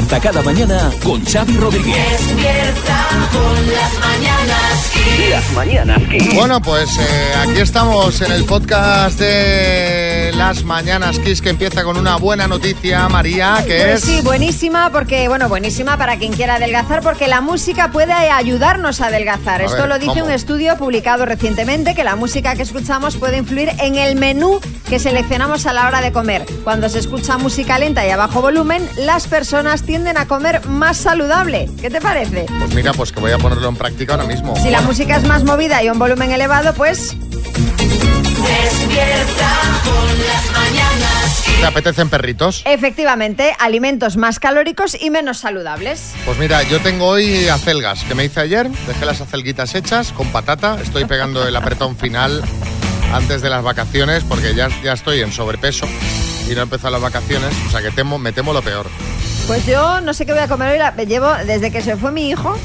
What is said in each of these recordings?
Despierta cada mañana con Xavi Rodríguez. Despierta con las mañanas. Las mañanas. Bueno, pues eh, aquí estamos en el podcast de Las Mañanas Kiss que empieza con una buena noticia, María, que Pues es... sí, buenísima, porque, bueno, buenísima para quien quiera adelgazar, porque la música puede ayudarnos a adelgazar. A Esto ver, lo dice ¿cómo? un estudio publicado recientemente, que la música que escuchamos puede influir en el menú que seleccionamos a la hora de comer. Cuando se escucha música lenta y a bajo volumen, las personas tienden a comer más saludable. ¿Qué te parece? Pues mira, pues que voy a ponerlo en práctica ahora mismo. Si la música es más movida y un volumen elevado, pues Despierta con las mañanas. ¿Te apetecen perritos? efectivamente, alimentos más calóricos y menos saludables. Pues mira, yo tengo hoy acelgas que me hice ayer, dejé las acelguitas hechas con patata, estoy pegando el apretón final antes de las vacaciones porque ya, ya estoy en sobrepeso y no he empezado las vacaciones, o sea que temo, me temo lo peor. Pues yo no sé qué voy a comer hoy. la- Llevo, desde que se fue mi hijo,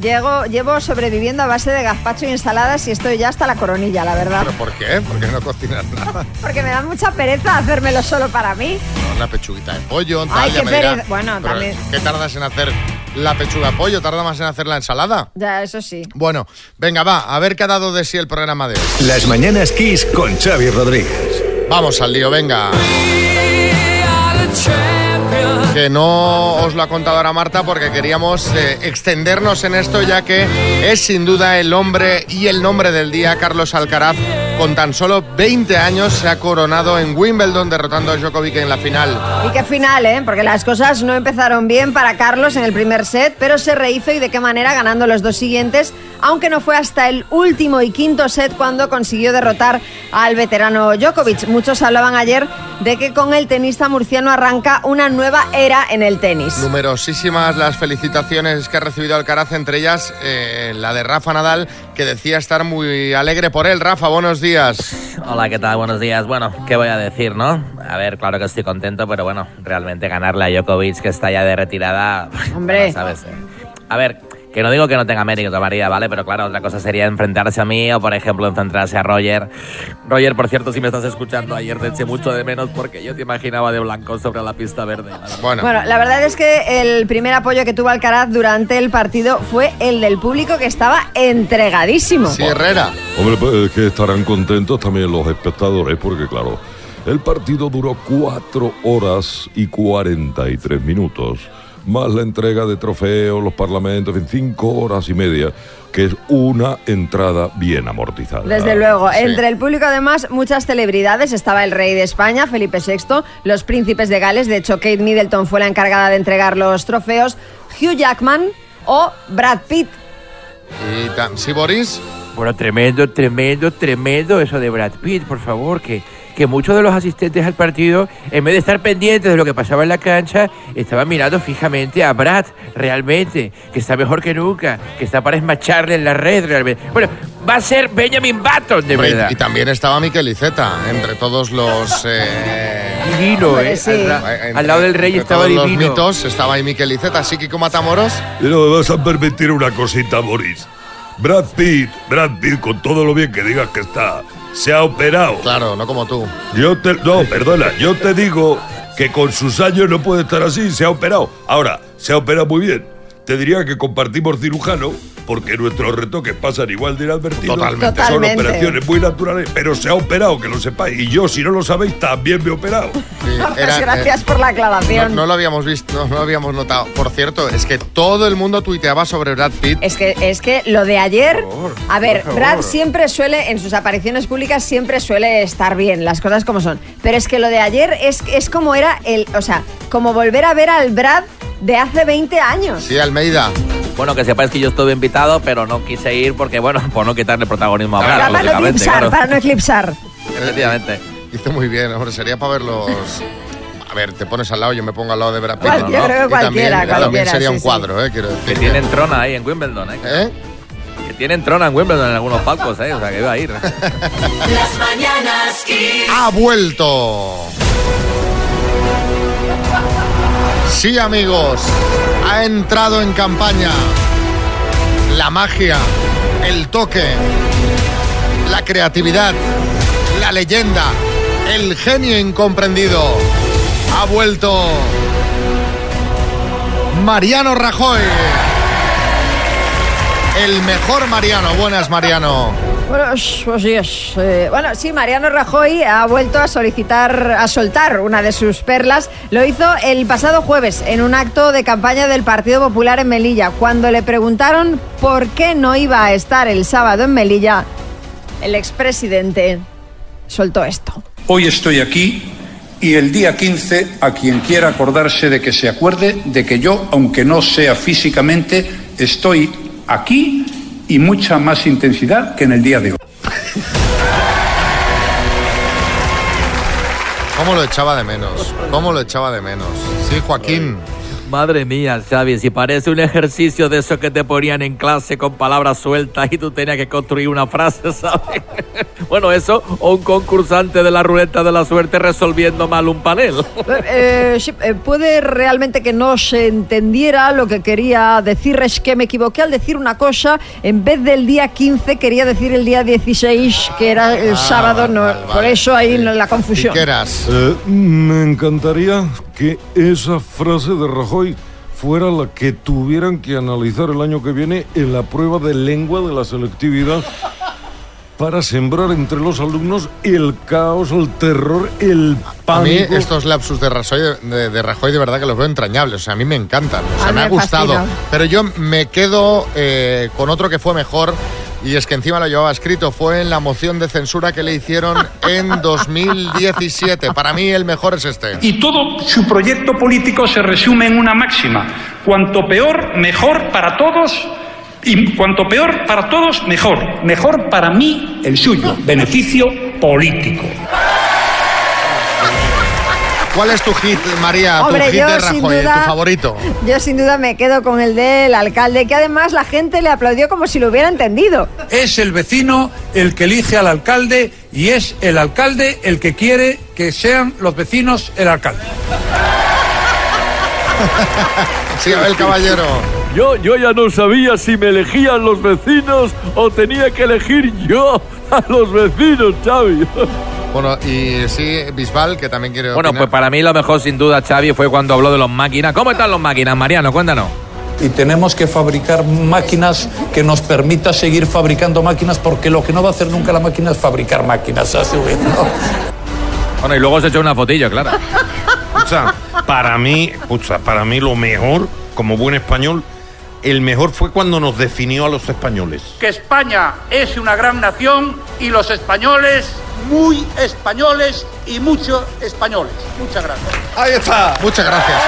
llego, llevo sobreviviendo a base de gazpacho y ensaladas y estoy ya hasta la coronilla, la verdad. ¿Pero por qué? ¿Por qué no cocinas nada? Porque me da mucha pereza hacérmelo solo para mí. Una pechuguita de pollo, tal, Ay, qué pereza. Bueno, "Pero, también. ¿Qué tardas en hacer la pechuga de pollo? ¿Tarda más en hacer la ensalada? Ya, eso sí. Bueno, venga, va, a ver qué ha dado de sí el programa de hoy. Las mañanas Kiss con Xavi Rodríguez. Vamos al lío, venga. Que no os lo ha contado ahora Marta porque queríamos eh, extendernos en esto ya que es sin duda el hombre y el nombre del día, Carlos Alcaraz, con tan solo 20 años se ha coronado en Wimbledon derrotando a Djokovic en la final. Y qué final, ¿eh? Porque las cosas no empezaron bien para Carlos en el primer set, pero se rehizo y de qué manera ganando los dos siguientes, aunque no fue hasta el último y quinto set cuando consiguió derrotar al veterano Djokovic. Muchos hablaban ayer de que con el tenista murciano arranca una nueva era en el tenis. Numerosísimas las felicitaciones que ha recibido Alcaraz, entre ellas eh, la de Rafa Nadal, que decía estar muy alegre por él. Rafa, buenos días. Hola, ¿qué tal? Buenos días. Bueno, ¿qué voy a decir, no? A ver, claro que estoy contento, pero bueno, realmente ganarle a Djokovic, que está ya de retirada... Hombre. bueno, ¿sabes? Eh, A ver, que no digo que no tenga mérito, María, ¿vale? Pero claro, otra cosa sería enfrentarse a mí o, por ejemplo, enfrentarse a Roger. Roger, por cierto, si me estás escuchando ayer, te eché mucho de menos porque yo te imaginaba de blanco sobre la pista verde. la verdad. Bueno, Bueno, la verdad es que el primer apoyo que tuvo Alcaraz durante el partido fue el del público que estaba entregadísimo. sí, Herrera. Hombre, pues es que estarán contentos también los espectadores, porque claro, el partido duró 4 horas y 43 minutos, más la entrega de trofeos, los parlamentos, en 5 horas y media, que es una entrada bien amortizada. Desde luego, Sí. entre el público además muchas celebridades, estaba el rey de España, Felipe VI, los príncipes de Gales, de hecho Kate Middleton fue la encargada de entregar los trofeos, Hugh Jackman o Brad Pitt. Y sí, Boris. Bueno, tremendo, tremendo, tremendo eso de Brad Pitt, por favor, que, que muchos de los asistentes al partido, en vez de estar pendientes de lo que pasaba en la cancha, estaban mirando fijamente a Brad, realmente, que está mejor que nunca, que está para esmacharle en la red, realmente. Bueno, va a ser Benjamin Button, de y- verdad. Y, también estaba Miquel Iceta, entre todos los... eh, Divino, ¿eh? sí. Al, ra- entre- al lado del rey entre estaba todos divino. los mitos estaba ahí Miquel Iceta, así que como Matamoros. Y no me vas a permitir una cosita, Boris. Brad Pitt, Brad Pitt, con todo lo bien que digas que está, se ha operado. Claro, no como tú. Yo te. No, perdona, yo te digo que con sus años no puede estar así, se ha operado. Ahora, se ha operado muy bien. Te diría que compartimos cirujano, porque nuestros retoques pasan igual de inadvertidos. Totalmente. Son Totalmente. operaciones muy naturales, pero se ha operado, que lo sepáis. Y yo, si no lo sabéis, también me he operado. Sí, era, gracias eh, por la aclaración. no lo habíamos visto, no, lo habíamos notado. Por cierto, es que todo el mundo tuiteaba sobre Brad Pitt. Es que, es que lo de ayer, favor, a ver. Brad siempre suele, en sus apariciones públicas, siempre suele estar bien, las cosas como son. Pero es que lo de ayer es, es como era el, o sea, como volver a ver al Brad de hace 20 años. Sí, Almeida. Bueno, que sepáis que yo estuve invitado, pero no quise ir porque, bueno, por no quitarle protagonismo a Claro, Brad, para no eclipsar, claro. para no eclipsar. Efectivamente. Hizo muy bien, hombre, sería para verlos. A ver, te pones al lado, yo me pongo al lado de Brad Pitt. Yo ¿no? creo que Y cualquiera, también, cualquiera, sería sí, un sí. cuadro, ¿eh? Quiero Que decir. tienen trona ahí en Wimbledon, ¿eh? ¿Eh? Que tienen trona en Wimbledon en algunos palcos, ¿eh? O sea, que iba a ir. Las mañanas Kiss. ¡Ha vuelto! Sí, amigos, ha entrado en campaña la magia, el toque, la creatividad, la leyenda, el genio incomprendido. Ha vuelto Mariano Rajoy. El mejor Mariano. Buenas, Mariano. Buenos, buenos días. Eh, bueno, sí, Mariano Rajoy ha vuelto a solicitar, a soltar una de sus perlas. Lo hizo el pasado jueves en un acto de campaña del Partido Popular en Melilla. Cuando le preguntaron por qué no iba a estar el sábado en Melilla, el expresidente soltó esto. Hoy estoy aquí y el día 15 a quien quiera acordarse de que se acuerde de que yo, aunque no sea físicamente, estoy aquí y mucha más intensidad que en el día de hoy. ¿Cómo lo echaba de menos? ¿Cómo lo echaba de menos? Sí, Joaquín. Madre mía, Xavi, si parece un ejercicio de eso que te ponían en clase con palabras sueltas y tú tenías que construir una frase, ¿sabes? bueno, eso, o un concursante de la ruleta de la suerte resolviendo mal un panel. Eh, sí, eh, puede realmente que no se entendiera lo que quería decir. Es que me equivoqué al decir una cosa. En vez del día 15, quería decir el día 16, que era el Ah, sábado. No, vale, por eso ahí Sí. la ¿Y confusión. qué eras? Eh, me encantaría que esa frase de Rajoy fuera la que tuvieran que analizar el año que viene en la prueba de lengua de la selectividad para sembrar entre los alumnos el caos, el terror, el A mí pánico. estos lapsus de Rajoy de, de Rajoy de verdad que los veo entrañables. O sea, a mí me encantan. O sea, A mí me ha gustado. fascina. Pero yo me quedo eh, con otro que fue mejor. Y es que encima lo llevaba escrito. Fue en la moción de censura que le hicieron en 2017. Para mí el mejor es este. Y todo su proyecto político se resume en una máxima. Cuanto peor, mejor para todos. Y cuanto peor para todos, mejor. Mejor para mí, el suyo. Beneficio político. ¿Cuál es tu hit, María? Hombre, tu hit yo de sin Rajoy, duda- tu favorito. Yo sin duda me quedo con el del alcalde, que además la gente le aplaudió como si lo hubiera entendido. Es el vecino el que elige al alcalde y es el alcalde el que quiere que sean los vecinos el alcalde. Sí, el caballero. Yo, yo ya no sabía si me elegían los vecinos o tenía que elegir yo a los vecinos, Xavi. Bueno, y sí, Bisbal, que también quiere Bueno, opinar. pues para mí lo mejor sin duda, Xavi, fue cuando habló de los máquinas. ¿Cómo están los máquinas, Mariano? Cuéntanos. Y tenemos que fabricar máquinas que nos permita seguir fabricando máquinas porque lo que no va a hacer nunca la máquina es fabricar máquinas a su vez. ¿no? Bueno, y luego se echó una fotillo, claro. Para mí, escucha, para mí lo mejor, como buen español, el mejor fue cuando nos definió a los españoles. Que España es una gran nación y los españoles muy españoles y muchos españoles. Muchas gracias. Ahí está. Muchas gracias.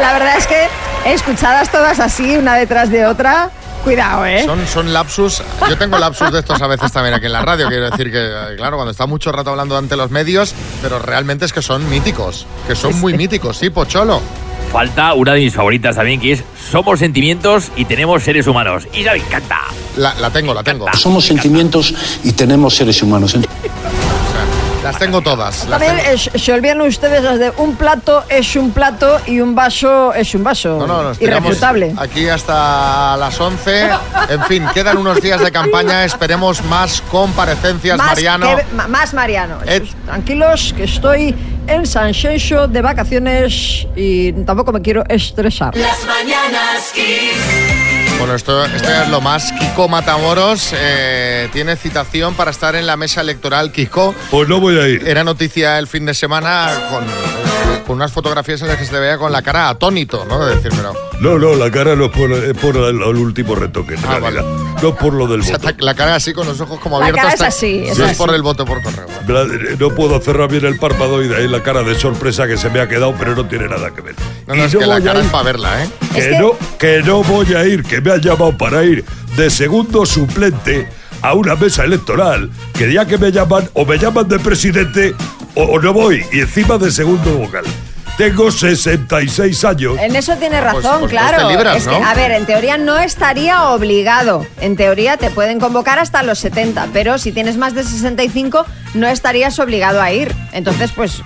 La verdad es que escuchadas todas así, una detrás de otra, cuidado, ¿eh? Son, son lapsus. Yo tengo lapsus de estos a veces también aquí en la radio. Quiero decir que, eh, claro, cuando está mucho rato hablando ante los medios, pero realmente es que son míticos. Que son muy míticos, sí, Pocholo. Falta una de mis favoritas también, que es Somos sentimientos y tenemos seres humanos. Y ya me encanta. La, la tengo, la tengo. Somos sentimientos y tenemos seres humanos. las tengo todas. las También tengo- es- se olvidan ustedes las de un plato es un plato y un vaso es un vaso. No, no, nos Irrefutable. aquí hasta las 11. En fin, quedan unos días de campaña. Esperemos más comparecencias, Más, Mariano. que- más Mariano. Ed- Tranquilos, que estoy en San Xenxo de vacaciones y tampoco me quiero estresar. Las mañanas Kiss. Bueno, esto, esto es lo más. Kiko Matamoros eh, tiene citación para estar en la mesa electoral. Kiko, Pues no voy a ir. era noticia el fin de semana con, con unas fotografías en las que se te veía con la cara atónito, ¿no? De decir, pero. No, no, la cara no es por, es por el, el último retoque, en Ah, realidad. No es por lo del o sea, voto. la cara así con los ojos como La abiertos. cara es hasta- así, es no es por el voto por correo. Bla- No puedo cerrar bien el párpado y de ahí la cara de sorpresa que se me ha quedado, pero no tiene nada que ver. No, no, Y es que la cara ir- es para verla, ¿eh? Que, Es que- no, que no voy a ir, que me han llamado para ir de segundo suplente a una mesa electoral, que ya que me llaman, o me llaman de presidente, o, o no voy, y encima de segundo vocal. Tengo 66 años. En eso tiene Pues- razón, pues claro. te libras, Es que, ¿no? a ver, en teoría no estaría obligado. En teoría te pueden convocar hasta los 70, pero si tienes más de 65 no estarías obligado a ir. Entonces, pues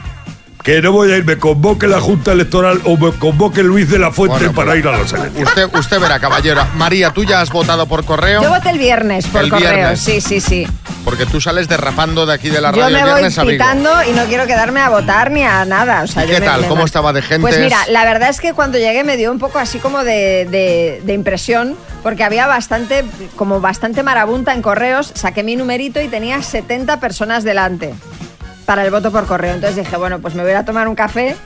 Que no voy a ir, me convoque la Junta Electoral o me convoque Luis de la Fuente Bueno, para ir a las elecciones. Usted, usted verá, caballero. María, ¿tú ya has votado por correo? yo voté el viernes por El correo. viernes. Sí, sí, sí. Porque tú sales derrapando de aquí de la Yo radio me el voy viernes a Vigo. pitando y no quiero quedarme a votar ni a nada. O sea, ¿Y yo qué me- tal? me ¿Cómo estaba de gente? Pues mira, la verdad es que cuando llegué me dio un poco así como de, de- de impresión, porque había bastante, como bastante marabunta en correos. Saqué mi numerito y tenía 70 personas delante para el voto por correo. Entonces dije, bueno, pues me voy a ir a tomar un café.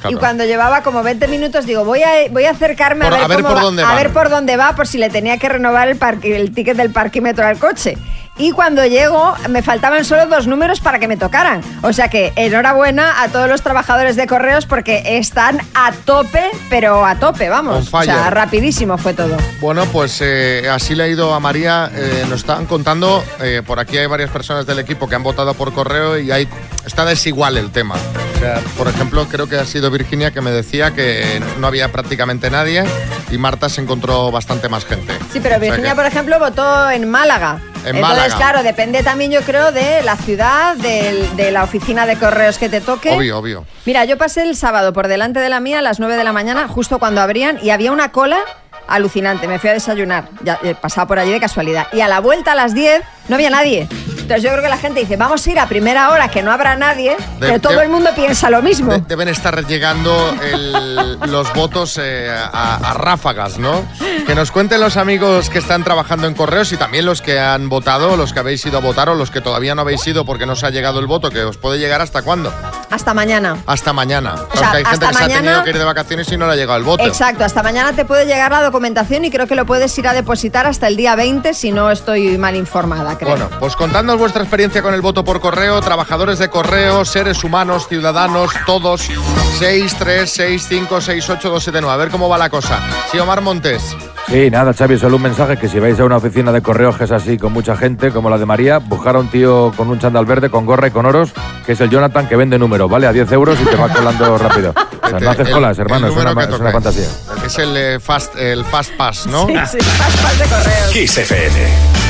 Claro. Y cuando llevaba como 20 minutos, digo, voy a, voy a acercarme Por- a ver, a ver cómo por va- dónde a van. ver por dónde va, por si le tenía que renovar el, parque, el ticket del parquímetro al coche. Y cuando llego, me faltaban solo dos números para que me tocaran. O sea que enhorabuena a todos los trabajadores de correos porque están a tope, pero a tope, vamos. O sea, rapidísimo fue todo. Bueno, pues eh, así le ha ido a María. eh, nos estaban contando, eh, por aquí hay varias personas del equipo que han votado por correo y hay, está desigual el tema. O sea, por ejemplo, creo que ha sido Virginia que me decía que no había prácticamente nadie y Marta se encontró bastante más gente. Sí, pero O sea Virginia, que- por ejemplo, votó en Málaga. En Entonces, Málaga. claro, depende también, yo creo, de la ciudad, del- de la oficina de correos que te toque. Obvio, obvio. Mira, yo pasé el sábado por delante de la mía a las 9 de la mañana, justo cuando abrían, y había una cola alucinante. Me fui a desayunar, ya eh, pasaba por allí de casualidad. Y a la vuelta a las 10 no había nadie. Entonces yo creo que la gente dice, vamos a ir a primera hora, que no habrá nadie, De- pero todo de- el mundo piensa lo mismo. De- deben estar llegando el- los votos eh, a, a ráfagas, ¿no? Que nos cuenten los amigos que están trabajando en correos y también los que han votado, los que habéis ido a votar o los que todavía no habéis ido porque no os ha llegado el voto, que os puede llegar hasta cuándo? Hasta mañana. Hasta mañana. Porque sea, hay gente que se ha tenido que ir de vacaciones y no le ha llegado el voto. Exacto, hasta mañana te puede llegar la documentación y creo que lo puedes ir a depositar hasta el día 20 si no estoy mal informada, creo. Bueno, pues contadnos vuestra experiencia con el voto por correo, trabajadores de correo, seres humanos, ciudadanos, todos. 6, 3, 6, 5, 6, 8, 2, 7, 9. A ver cómo va la cosa. Sí, Omar Montes. Sí, nada, Xavi, solo un mensaje que si vais a una oficina de correos que es así, con mucha gente, como la de María, buscar a un tío con un chandal verde, con gorra y con oros, que es el Jonathan que vende números, ¿vale? A 10 euros y te va colando rápido. O sea, no haces El- colas, hermano, es una, es una fantasía. Es el, eh, fast, el fast pass, ¿no? Sí, sí, pas- pas de correos. Kiss FM.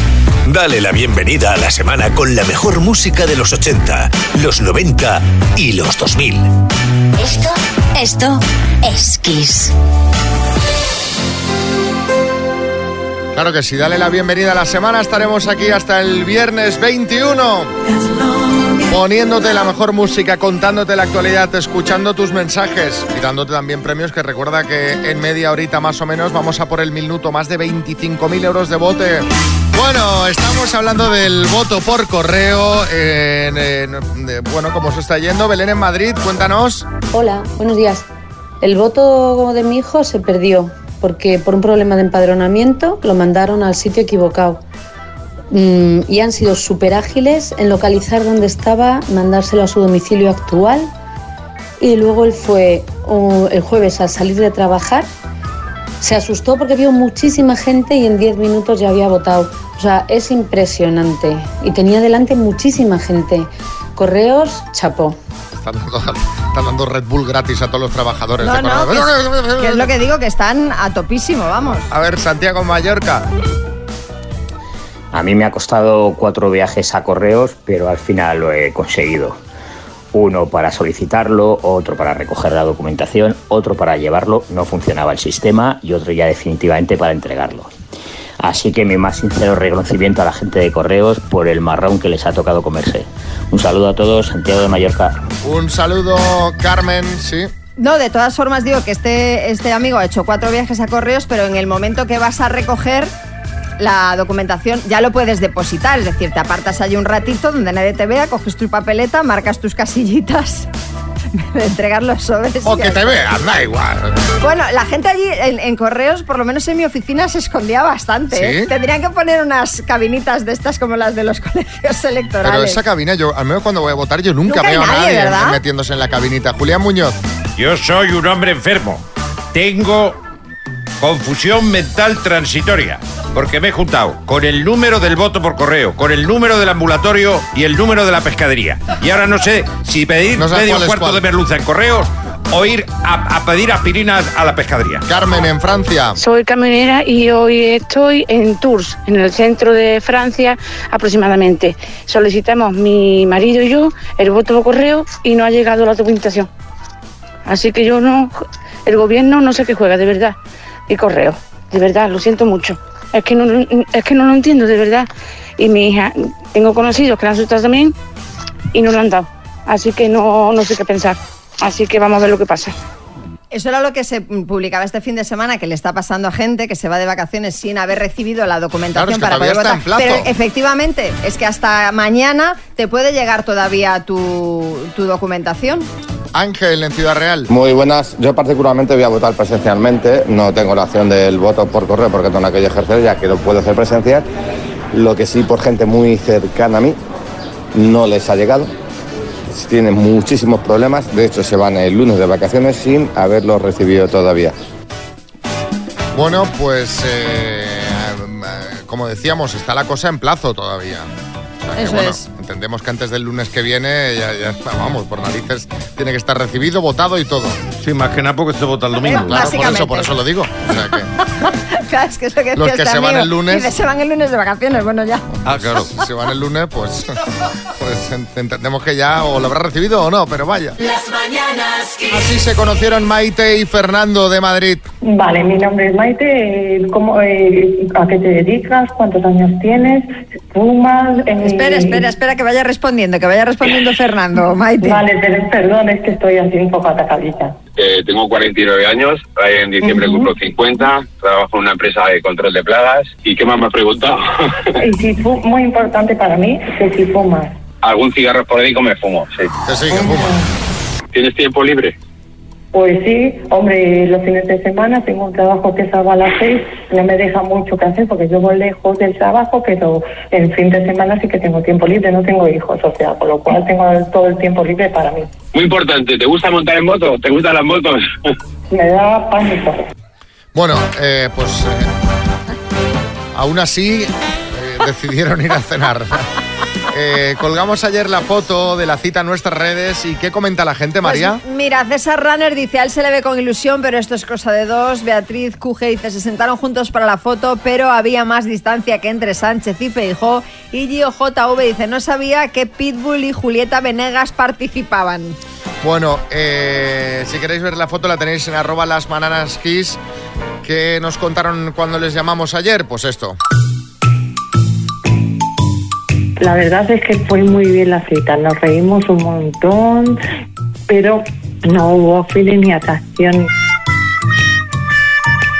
Dale la bienvenida a la semana con la mejor música de los 80, los 90 y los 2000. Esto, esto es Kiss. Claro que sí, dale la bienvenida a la semana. Estaremos aquí hasta el viernes 21. Poniéndote la mejor música, contándote la actualidad, escuchando tus mensajes y dándote también premios que recuerda que en media horita más o menos vamos a por el minuto más de 25.000 euros de bote. Bueno, estamos hablando del voto por correo. en- en- bueno, ¿cómo se está yendo? Belén en Madrid, cuéntanos. Hola, buenos días. El voto de mi hijo se perdió porque por un problema de empadronamiento lo mandaron al sitio equivocado. Mm, y han sido súper ágiles en localizar dónde estaba, mandárselo a su domicilio actual. Y luego él fue el jueves al salir de trabajar, se asustó porque vio muchísima gente y en 10 minutos ya había votado. O sea, es impresionante. Y tenía delante muchísima gente. Correos, chapó. Están dando, están dando Red Bull gratis a todos los trabajadores. No, de no, que que es lo que digo, que están a topísimo, vamos. A ver, Santiago Mallorca. A mí me ha costado cuatro viajes a correos, pero al final lo he conseguido. Uno para solicitarlo, otro para recoger la documentación, otro para llevarlo, no funcionaba el sistema y otro ya definitivamente para entregarlo. Así que mi más sincero reconocimiento a la gente de correos por el marrón que les ha tocado comerse. Un saludo a todos, Santiago de Mallorca. Un saludo, Carmen, sí. No, de todas formas digo que este, este amigo ha hecho cuatro viajes a correos, pero en el momento que vas a recoger la documentación ya lo puedes depositar, es decir, te apartas allí un ratito donde nadie te vea, coges tu papeleta, marcas tus casillitas, de entregar los sobres. O que te vean, da igual. Bueno, la gente allí en, en correos, por lo menos en mi oficina, se escondía bastante. ¿eh? ¿Sí? Tendrían que poner unas cabinitas de estas como las de los colegios electorales. Pero esa cabina, yo, al menos cuando voy a votar, yo nunca, veo a nadie, nadie ¿verdad? metiéndose en la cabinita. Julián Muñoz. Yo soy un hombre enfermo. Tengo confusión mental transitoria. Porque me he juntado con el número del voto por correo, con el número del ambulatorio y el número de la pescadería. Y ahora no sé si pedir No medio cuarto de merluza en correos o ir a, a pedir aspirinas a la pescadería. Carmen, en Francia. Soy camionera y hoy estoy en Tours, en el centro de Francia aproximadamente. Solicitamos mi marido y yo el voto por correo y no ha llegado la documentación. Así que yo no, el gobierno no sé qué juega, de verdad. Y correo, de verdad, lo siento mucho. Es que no, es que no lo entiendo, de verdad. Y mi hija, tengo conocidos que la han asustado también y no lo han dado. Así que no, no sé qué pensar. Así que vamos a ver lo que pasa. Eso era lo que se publicaba este fin de semana, que le está pasando a gente que se va de vacaciones sin haber recibido la documentación Claro, es que para poder votar. en plazo. Pero efectivamente, es que hasta mañana te puede llegar todavía tu, tu documentación. Ángel, en Ciudad Real. Muy buenas. Yo particularmente voy a votar presencialmente. No tengo la opción del voto por correo porque tengo que ejercer ya que no puedo hacer presencial. Lo que sí por gente muy cercana a mí no les ha llegado. Tienen muchísimos problemas. De hecho, se van el lunes de vacaciones sin haberlo recibido todavía. Bueno, pues eh, eh, como decíamos, está la cosa en plazo todavía. O sea que, Eso bueno, es. Entendemos que antes del lunes que viene, ya, ya está, vamos, por narices, tiene que estar recibido, votado y todo. Sí, más que nada porque se vota el domingo. Claro, por eso, por eso lo digo. O sea que, Es lo que Los que este se van el lunes. Dice, se van el lunes de vacaciones, bueno, ya. ah, claro, si se van el lunes, pues, pues ent- entendemos que ya o lo habrá recibido o no, pero vaya. Las mañanas. Así se conocieron Maite y Fernando de Madrid. Vale, mi nombre es Maite. eh, ¿Cómo, eh, ¿A qué te dedicas? ¿Cuántos años tienes? ¿Fumas? Eh, Espera, espera, espera, que vaya respondiendo, que vaya respondiendo Fernando, Maite. Vale, pero perdón, es que estoy así un poco atacadita. Eh, tengo 49 años, en diciembre Ujú. cumplo 50, trabajo en una empresa de control de plagas. ¿Y qué más me has preguntado? Y si muy importante para mí, que si fumas. Algún cigarro esporádico me fumo, sí. Sí, que fuma. ¿Tienes tiempo libre? Pues sí, hombre, los fines de semana tengo un trabajo que salgo a las seis, no me deja mucho que hacer porque yo voy lejos del trabajo, pero el fin de semana sí que tengo tiempo libre, no tengo hijos, o sea, con lo cual tengo todo el tiempo libre para mí. Muy importante, ¿te gusta montar en moto? ¿Te gustan las motos? Me da pánico. Bueno, eh, pues eh, aún así eh, decidieron ir a cenar. Eh, colgamos ayer la foto de la cita en nuestras redes y ¿qué comenta la gente, María? Pues mira, César Runner dice, a él se le ve con ilusión, pero esto es cosa de dos. Beatriz Cuje dice, se sentaron juntos para la foto, pero había más distancia que entre Sánchez y Feijó. Y Gio JV dice, no sabía que Pitbull y Julieta Venegas participaban. Bueno, eh, si queréis ver la foto la tenéis en arroba las bananas kiss. ¿Qué nos contaron cuando les llamamos ayer? Pues esto. La verdad es que fue muy bien la cita, nos reímos un montón, pero no hubo feeling ni atracción.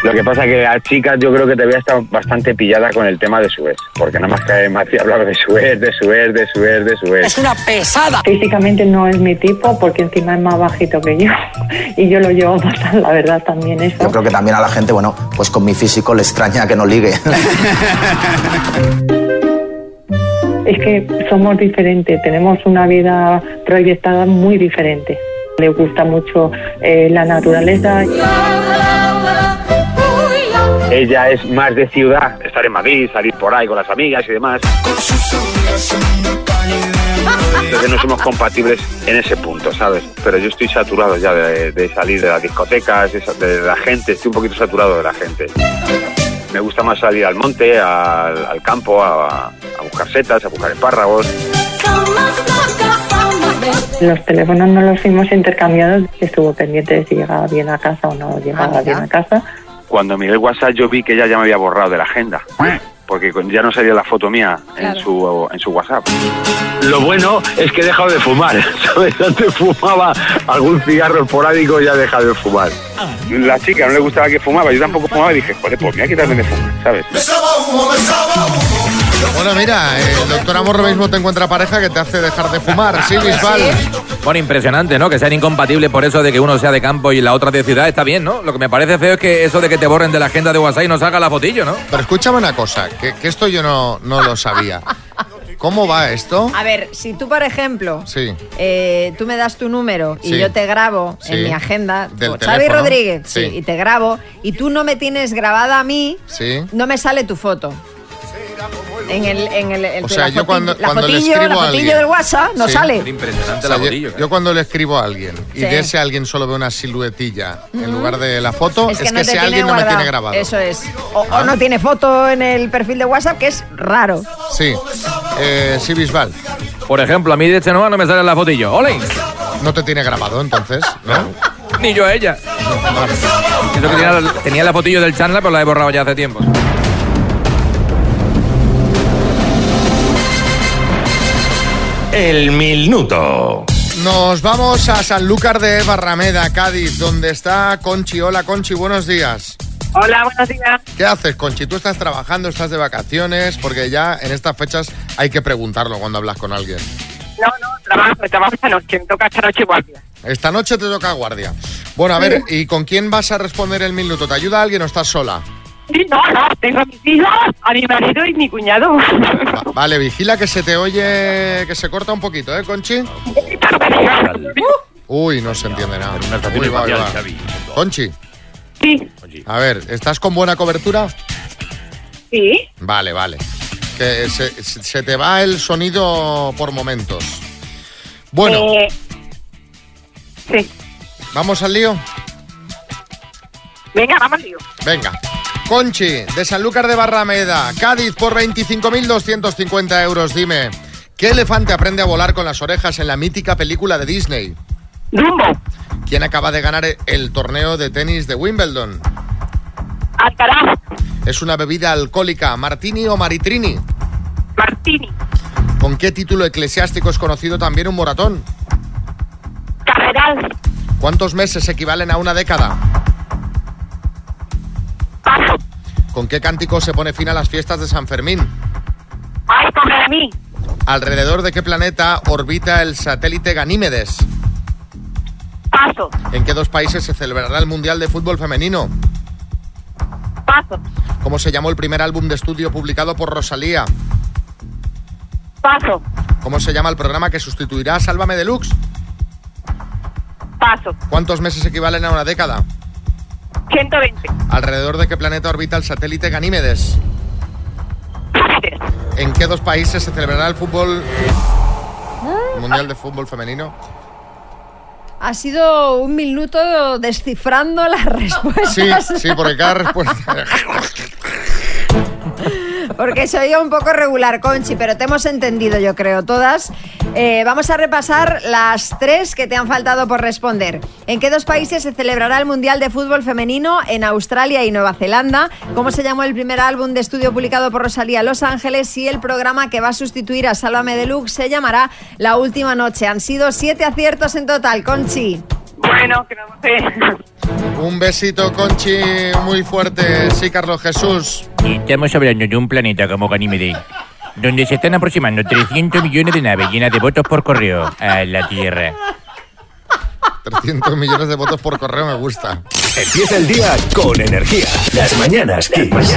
Lo que pasa que a chicas yo creo que te había estado bastante pillada con el tema de su ex, porque nada más que hacía hablar de su ex, de su ex, de su ex, de su ex. una pesada. Físicamente no es mi tipo porque encima es más bajito que yo y yo lo llevo bastante, la verdad también eso. Yo creo que también a la gente, bueno, pues con mi físico le extraña que no ligue. Es que somos diferentes, tenemos una vida proyectada muy diferente. Le gusta mucho eh, la naturaleza. Ella es más de ciudad, estar en Madrid, salir por ahí con las amigas y demás. Entonces no somos compatibles en ese punto, ¿sabes? Pero yo estoy saturado ya de, de salir de las discotecas, de, de la gente, estoy un poquito saturado de la gente. Me gusta más salir al monte, al, al campo, a, a buscar setas, a buscar espárragos. Los teléfonos no los fuimos intercambiados, estuvo pendiente de si llegaba bien a casa o no llegaba bien a casa. Cuando miré el WhatsApp yo vi que ella ya me había borrado de la agenda. Porque ya no salía la foto mía en, su, en su WhatsApp. Lo bueno es que he dejado de fumar, ¿sabes? Antes fumaba algún cigarro esporádico y ya he dejado de fumar. La chica no le gustaba que fumaba, yo tampoco fumaba y dije, joder, pues me voy a quitarme de fumar, ¿sabes? Bueno, mira, el doctor Amor mismo te encuentra pareja que te hace dejar de fumar. Sí, Bisbal. Bueno, impresionante, ¿no? Que sean incompatibles por eso de que uno sea de campo y la otra de ciudad está bien, ¿no? Lo que me parece feo es que eso de que te borren de la agenda de WhatsApp y nos haga la fotillo, ¿no? Pero escúchame una cosa, que, que esto yo no, no lo sabía. ¿Cómo va esto? A ver, si tú, por ejemplo, Sí. eh, tú me das tu número y Sí. yo te grabo Sí. en mi agenda, Del por Xavi. Rodríguez, sí. Sí. y te grabo, y tú no me tienes grabada a mí, Sí. no me sale tu foto. En el, en el, el- O sea, la yo cuando- la cuando le escribo la a alguien. del WhatsApp no Sí. sale. Impresionante O sea, la yo, fotillo. yo cuando le escribo a alguien y Sí. de ese alguien solo veo una siluetilla en Ujú. lugar de la foto, es que, no ese alguien no me tiene grabado. Eso es. O, o no tiene foto en el perfil de WhatsApp, que es raro. Sí. Eh, sí, Bisbal. Por ejemplo, a mí de Chenoa no me sale la fotillo. ¡Ole! No te tiene grabado entonces, ¿no? Ni yo a ella. Eso que tenía, tenía la fotillo del Chandler, pero la he borrado ya hace tiempo. El minuto. Nos vamos a Sanlúcar de Barrameda, Cádiz, donde está Conchi. Hola, Conchi, buenos días. Hola, buenos días. ¿Qué haces, Conchi? ¿Tú estás trabajando, estás de vacaciones? Porque ya en estas fechas hay que preguntarlo cuando hablas con alguien. No, no, trabajo, trabajo esta noche, me toca esta noche guardia. Esta noche te toca guardia. Bueno, a ver, ¿y con quién vas a responder el minuto? ¿Te ayuda alguien o estás sola? Sí, no, no, tengo a mis hijos, a mi marido y mi cuñado. Va- vale, vigila que se te oye, que se corta un poquito, ¿eh, Conchi? Uy, no se entiende nada. Uy, va, espacial, va. Xavi. Conchi. Sí. A ver, ¿estás con buena cobertura? Sí. Vale, vale. Que se, se- se te va el sonido por momentos. Bueno, Eh, sí. ¿vamos al lío? Venga, vamos al lío. Venga. Conchi, de Sanlúcar de Barrameda, Cádiz por 25.250 euros. Dime, ¿qué elefante aprende a volar con las orejas en la mítica película de Disney? Dumbo. ¿Quién acaba de ganar el torneo de tenis de Wimbledon? Alcaraz. ¿Es una bebida alcohólica, martini o maritrini? Martini. ¿Con qué título eclesiástico es conocido también un moratón? Carreral. ¿Cuántos meses equivalen a una década? ¿Con qué cántico se pone fin a las fiestas de San Fermín? Ay, coge de mí. ¿Alrededor de qué planeta orbita el satélite Ganímedes? Paso. ¿En qué dos países se celebrará el Mundial de Fútbol Femenino? Paso. ¿Cómo se llamó el primer álbum de estudio publicado por Rosalía? Paso. ¿Cómo se llama el programa que sustituirá a Sálvame Deluxe? Paso. ¿Cuántos meses equivalen a una década? 120. ¿Alrededor de qué planeta orbita el satélite Ganímedes? ¿En qué dos países se celebrará el fútbol el Mundial de Fútbol Femenino? Ha sido un minuto descifrando las respuestas. Sí, sí, porque cada respuesta... Porque oía un poco regular, Conchi, pero te hemos entendido, yo creo, todas. Eh, vamos a repasar las tres que te han faltado por responder. ¿En qué dos países se celebrará el Mundial de Fútbol Femenino? En Australia y Nueva Zelanda. ¿Cómo se llamó el primer álbum de estudio publicado por Rosalía Los Ángeles? Y el programa que va a sustituir a Sálvame Deluxe se llamará La Última Noche. Han sido siete aciertos en total, Conchi. Bueno, que no sé. Un besito, Conchi, muy fuerte. Sí, Carlos Jesús. Estamos hablando de un planeta como Ganímedes, donde se están aproximando 300 millones de naves llenas de votos por correo a la Tierra. 300 millones de votos por correo me gusta. Empieza el día con energía. Las mañanas Kiss.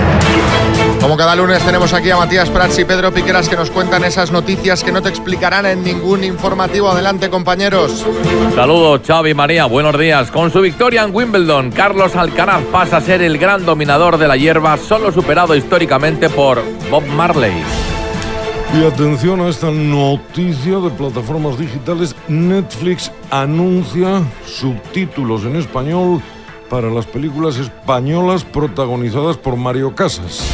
Como cada lunes tenemos aquí a Matías Prats y Pedro Piqueras que nos cuentan esas noticias que no te explicarán en ningún informativo. Adelante, compañeros. Saludos, Xavi María, buenos días. Con su victoria en Wimbledon, Carlos Alcaraz pasa a ser el gran dominador de la hierba, solo superado históricamente por Bob Marley. Y atención a esta noticia de plataformas digitales. Netflix anuncia subtítulos en español para las películas españolas protagonizadas por Mario Casas.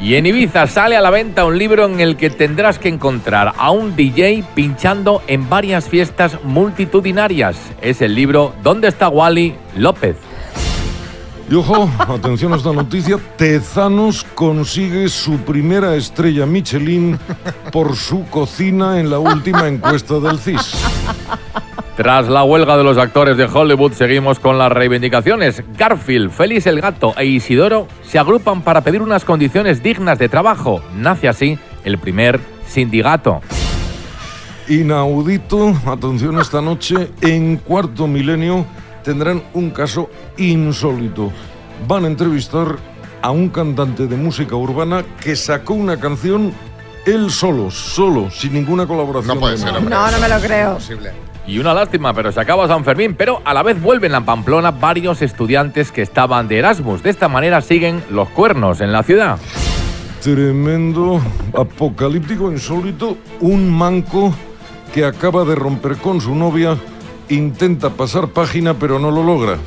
Y en Ibiza sale a la venta un libro en el que tendrás que encontrar a un DJ pinchando en varias fiestas multitudinarias. Es el libro ¿Dónde está Wally López? Y ojo, atención a esta noticia, Tezanos consigue su primera estrella Michelin por su cocina en la última encuesta del CIS. Tras la huelga de los actores de Hollywood, seguimos con las reivindicaciones. Garfield, Félix el Gato e Isidoro se agrupan para pedir unas condiciones dignas de trabajo. Nace así el primer sindicato. Inaudito, atención esta noche, en cuarto milenio tendrán un caso insólito. Van a entrevistar a un cantante de música urbana que sacó una canción él solo, solo, sin ninguna colaboración. No puede de ser, hombre. No, no me lo creo. Y una lástima, pero se acaba San Fermín, pero a la vez vuelven a Pamplona varios estudiantes que estaban de Erasmus. De esta manera siguen los cuernos en la ciudad. Tremendo, apocalíptico, insólito, un manco que acaba de romper con su novia, intenta pasar página pero no lo logra.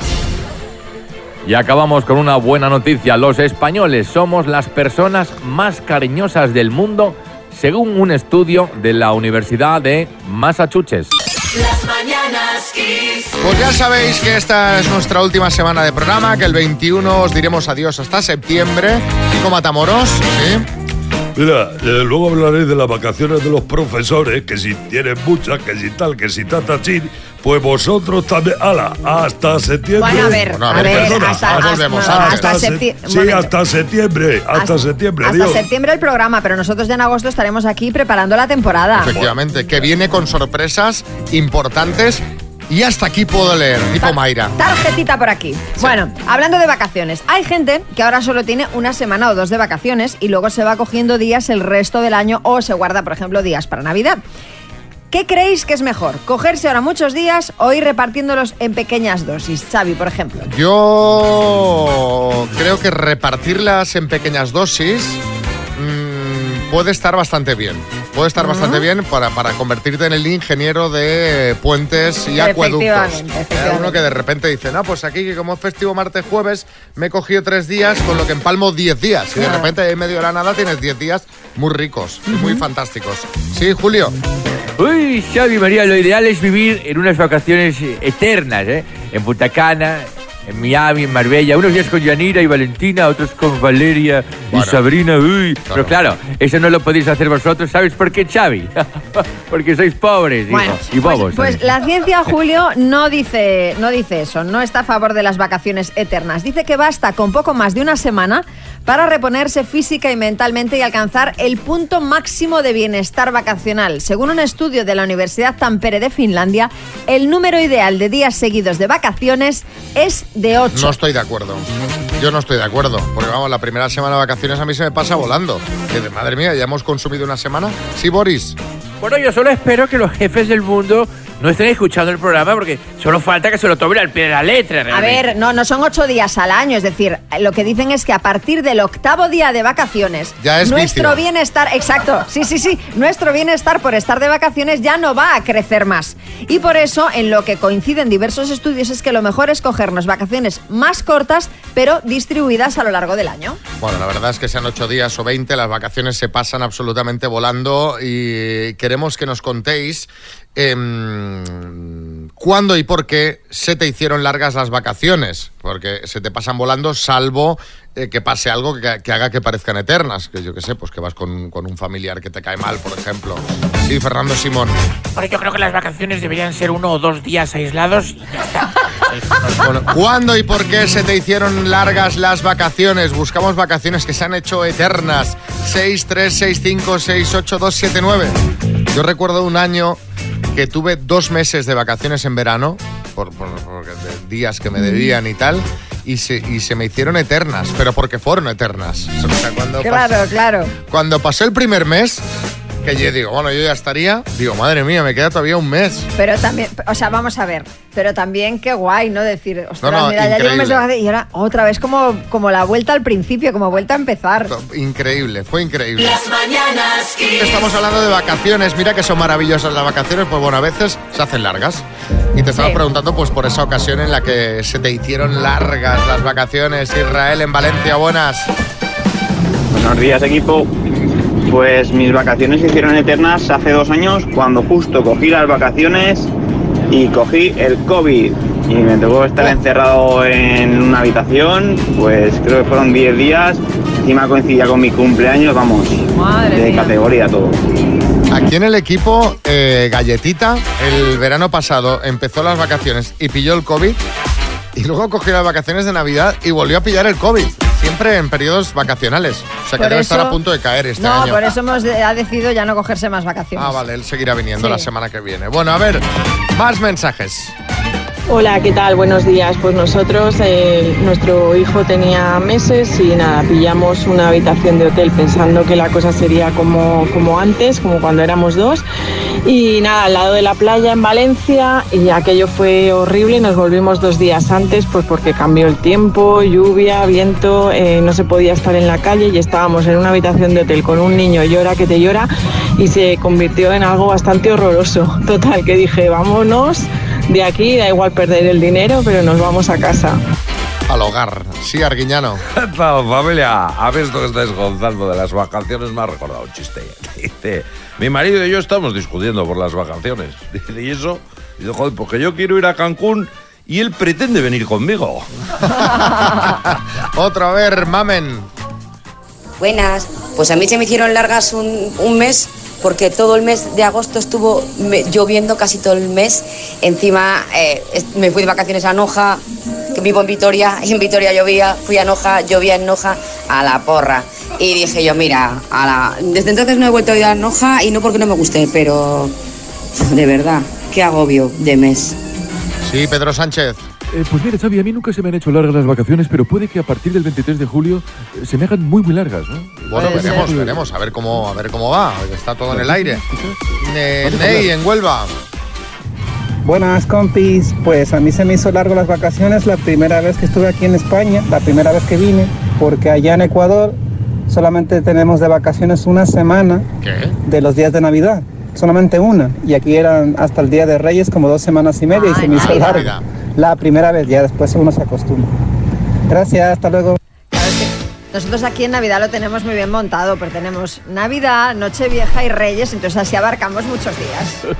Y acabamos con una buena noticia. Los españoles somos las personas más cariñosas del mundo, según un estudio de la Universidad de Massachusetts. Las mañanas. Pues ya sabéis que esta es nuestra última semana de programa, que el 21 os diremos adiós hasta septiembre. Chico Matamoros, ¿sí? Mira, eh, luego hablaré de las vacaciones de los profesores, que si tienen muchas, que si tal, que si tatachín, pues vosotros también. ¡Hala! Hasta septiembre. Bueno, a ver, Bueno, a a ver, perdona, hasta, hasta- volvemos, no, hasta se- septi- un sí, hasta septiembre. Hasta, septiembre, Hasta adiós. septiembre el programa, pero nosotros ya en agosto estaremos aquí preparando la temporada. Efectivamente, que viene con sorpresas importantes y hasta aquí puedo leer, tipo Mayra. Tarjetita por aquí. Bueno, hablando de vacaciones, hay gente que ahora solo tiene una semana o dos de vacaciones y luego se va cogiendo días el resto del año o se guarda, por ejemplo, días para Navidad. ¿Qué creéis que es mejor? ¿Cogerse ahora muchos días o ir repartiéndolos en pequeñas dosis? Xavi, por ejemplo. Yo creo que repartirlas en pequeñas dosis mm, puede estar bastante bien. Puede estar bastante bien para, para convertirte en el ingeniero de puentes y acueductos. Efectivamente, Hay efectivamente. uno que de repente dice, no, pues aquí que como es festivo martes jueves, me he cogido tres días, con lo que empalmo 10 días. Y de repente en medio de la nada tienes 10 días muy ricos, muy fantásticos. Sí, Julio. Uy, Xavi María, lo ideal es vivir en unas vacaciones eternas, ¿eh? En Punta Cana, en Miami, en Marbella, unos días con Yanira y Valentina, otros con Valeria Bueno. y Sabrina, uy. Pero claro, eso no lo podéis hacer vosotros, ¿sabes por qué, Xavi? Porque sois pobres, y bobos. Pues, pues la ciencia, Julio, no dice, no dice eso, no está a favor de las vacaciones eternas. Dice que basta con poco más de una semana para reponerse física y mentalmente y alcanzar el punto máximo de bienestar vacacional. Según un estudio de la Universidad Tampere de Finlandia, el número ideal de días seguidos de vacaciones es de 8. No estoy de acuerdo. Yo no estoy de acuerdo. Porque vamos, la primera semana de vacaciones a mí se me pasa volando. Que de- madre mía, ya hemos consumido una semana. Sí, Boris. Bueno, yo solo espero que los jefes del mundo no estén escuchando el programa porque solo falta que se lo tomen al pie de la letra. A realmente. ver, no, no son ocho días al año, es decir, lo que dicen es que a partir del octavo día de vacaciones, Ya es nuestro vicio. bienestar, exacto, sí, sí, sí, nuestro bienestar por estar de vacaciones ya no va a crecer más. Y por eso, en lo que coinciden diversos estudios, es que lo mejor es cogernos vacaciones más cortas, pero distribuidas a lo largo del año. Bueno, la verdad es que sean ocho días o 20, las vacaciones se pasan absolutamente volando y queremos que nos contéis em, cuándo y por qué se te hicieron largas las vacaciones, porque se te pasan volando salvo eh, que pase algo que, que haga que parezcan eternas, que yo qué sé, pues que vas con, con un familiar que te cae mal, por ejemplo. Sí, Fernando Simón. Porque yo creo que las vacaciones deberían ser uno o dos días aislados y ya está. Bueno, ¿Cuándo y por qué se te hicieron largas las vacaciones? Buscamos vacaciones que se han hecho eternas. 6, 3, 6, 5, 6, 8, 2, 7, 9. Yo recuerdo un año que tuve dos meses de vacaciones en verano, por, por- por de- días que me debían y tal, y se, y se me hicieron eternas, pero porque fueron eternas. O sea, cuando, Claro, claro. cuando pasó el primer mes, que yo digo, bueno, yo ya estaría, digo, madre mía, me queda todavía un mes. Pero también, o sea, vamos a ver, pero también qué guay, ¿no? Decir, ostras, No, no, mira, ya llevo un mes de increíble. vacaciones y ahora otra vez como, como la vuelta al principio, como vuelta a empezar. Increíble, fue increíble. Las mañanas Kiss. Estamos hablando de vacaciones, mira que son maravillosas las vacaciones, pues bueno, a veces se hacen largas. Y te estaba Sí. preguntando pues por esa ocasión en la que se te hicieron largas las vacaciones. Israel en Valencia, buenas. Buenos días equipo. Pues mis vacaciones se hicieron eternas hace dos años cuando justo cogí las vacaciones y cogí el COVID. Y me tocó estar encerrado en una habitación, pues creo que fueron 10 días. Encima coincidía con mi cumpleaños, vamos, Madre de mía. categoría todo. Aquí en el equipo, eh, Galletita, el verano pasado empezó las vacaciones y pilló el COVID. Y luego cogió las vacaciones de Navidad y volvió a pillar el COVID. Siempre en periodos vacacionales. O sea que Por debe estar a punto de caer este no, año. por eso hemos ha decidido ya no cogerse más vacaciones. Ah, vale, él seguirá viniendo Sí. la semana que viene. Bueno, a ver, más mensajes. Hola, ¿qué tal? Buenos días. Pues nosotros, eh, nuestro hijo tenía meses y nada, pillamos una habitación de hotel pensando que la cosa sería como, como antes, como cuando éramos dos. Y nada, al lado de la playa en Valencia y aquello fue horrible. Nos volvimos dos días antes pues porque cambió el tiempo, lluvia, viento, eh, no se podía estar en la calle y estábamos en una habitación de hotel con un niño llora que te llora y se convirtió en algo bastante horroroso. Total, que dije, vámonos de aquí, da igual perder el dinero, pero nos vamos a casa. Al hogar. Sí, Arguiñano. Tal, familia, a ver esto que estáis contando de las vacaciones me ha recordado un chiste. Dice, mi marido y yo estamos discutiendo por las vacaciones. Dice, ¿y eso? Dice, joder, porque yo quiero ir a Cancún y él pretende venir conmigo. Otro, a ver, mamen. Buenas. Pues a mí se me hicieron largas un, un mes porque todo el mes de agosto estuvo lloviendo casi todo el mes. Encima eh, me fui de vacaciones a Noja, que vivo en Vitoria, y en Vitoria llovía, fui a Noja, llovía en Noja, a la porra. Y dije yo, mira, a la- desde entonces no he vuelto a ir a Noja y no porque no me guste, pero de verdad, qué agobio de mes. Sí, Pedro Sánchez. Eh, pues mira, Xavi, a mí nunca se me han hecho largas las vacaciones, pero puede que a partir del 23 de julio eh, se me hagan muy, muy largas, ¿no? Bueno, Puede veremos, ser. veremos, a ver cómo, a ver cómo va. Está todo en el aire. Ney, en Huelva. Buenas compis, pues a mí se me hizo largo las vacaciones la primera vez que estuve aquí en España, la primera vez que vine, porque allá en Ecuador solamente tenemos de vacaciones una semana ¿Qué? de los días de Navidad, solamente una, y aquí eran hasta el Día de Reyes como dos semanas y media y se me hizo ay, largo. Navidad. La primera vez, ya después uno se acostumbra. Gracias, hasta luego. Nosotros aquí en Navidad lo tenemos muy bien montado, pero tenemos Navidad, Nochevieja y Reyes, entonces así abarcamos muchos días.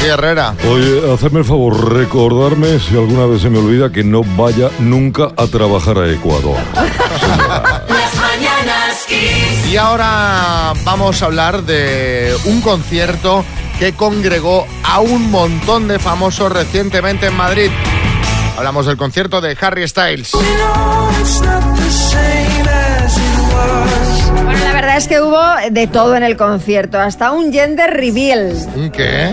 Sí, Herrera. Oye, hacedme el favor, recordarme si alguna vez se me olvida que no vaya nunca a trabajar a Ecuador. Las mañanas Kiss. Y ahora vamos a hablar de un concierto que congregó a un montón de famosos recientemente en Madrid. Hablamos del concierto de Harry Styles. Bueno, la verdad es que hubo de todo en el concierto, hasta un gender reveal. ¿Un qué?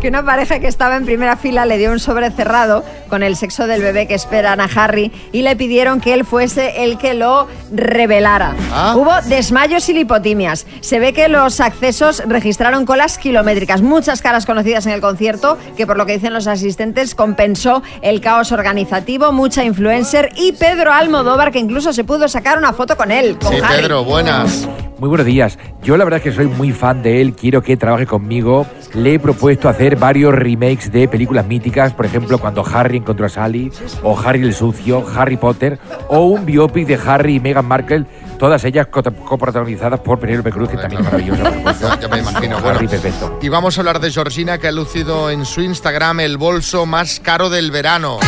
Que una pareja que estaba en primera fila le dio un sobre cerrado con el sexo del bebé que esperan a Harry y le pidieron que él fuese el que lo revelara. Ah. Hubo desmayos y lipotimias. Se ve que los accesos registraron colas kilométricas, muchas caras conocidas en el concierto, que por lo que dicen los asistentes compensó el caos organizativo, mucha influencer y Pedro Almodóvar que incluso se pudo sacar una foto con él. Con Sí, Harry. Pedro, buenas. Muy buenos días. Yo la verdad es que soy muy fan de él, quiero que trabaje conmigo. Le he propuesto hacer varios remakes de películas míticas, por ejemplo, cuando Harry encontró a Sally, o Harry el Sucio, Harry Potter, o un biopic de Harry y Meghan Markle, todas ellas co- coprotagonizadas por Penélope Cruz, que también es supuesto. Ya, ya me imagino. Bueno, Harry perfecto. y vamos a hablar de Georgina que ha lucido en su Instagram el bolso más caro del verano.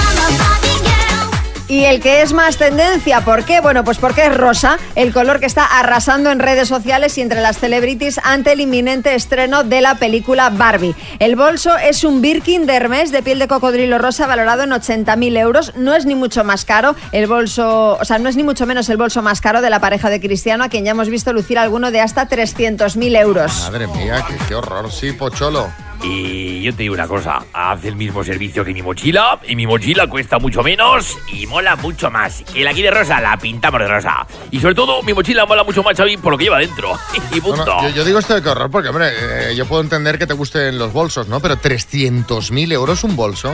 Y el que es más tendencia, ¿por qué? Bueno, pues porque es rosa, el color que está arrasando en redes sociales y entre las celebrities ante el inminente estreno de la película Barbie. El bolso es un Birkin de Hermes de piel de cocodrilo rosa valorado en 80.000 euros. No es ni mucho más caro el bolso, o sea, no es ni mucho menos el bolso más caro de la pareja de Cristiano, a quien ya hemos visto lucir alguno de hasta 300.000 euros. Madre mía, qué, qué horror. Sí, Pocholo. Y yo te digo una cosa, hace el mismo servicio que mi mochila y mi mochila cuesta mucho menos y mola mucho más. Que la aquí de rosa la pintamos de rosa. Y sobre todo mi mochila mola mucho más, Xavi, por lo que lleva dentro. y No, no, punto. yo, yo digo esto de horror porque, hombre, eh, yo puedo entender que te gusten los bolsos, ¿no? Pero 300.000 euros un bolso.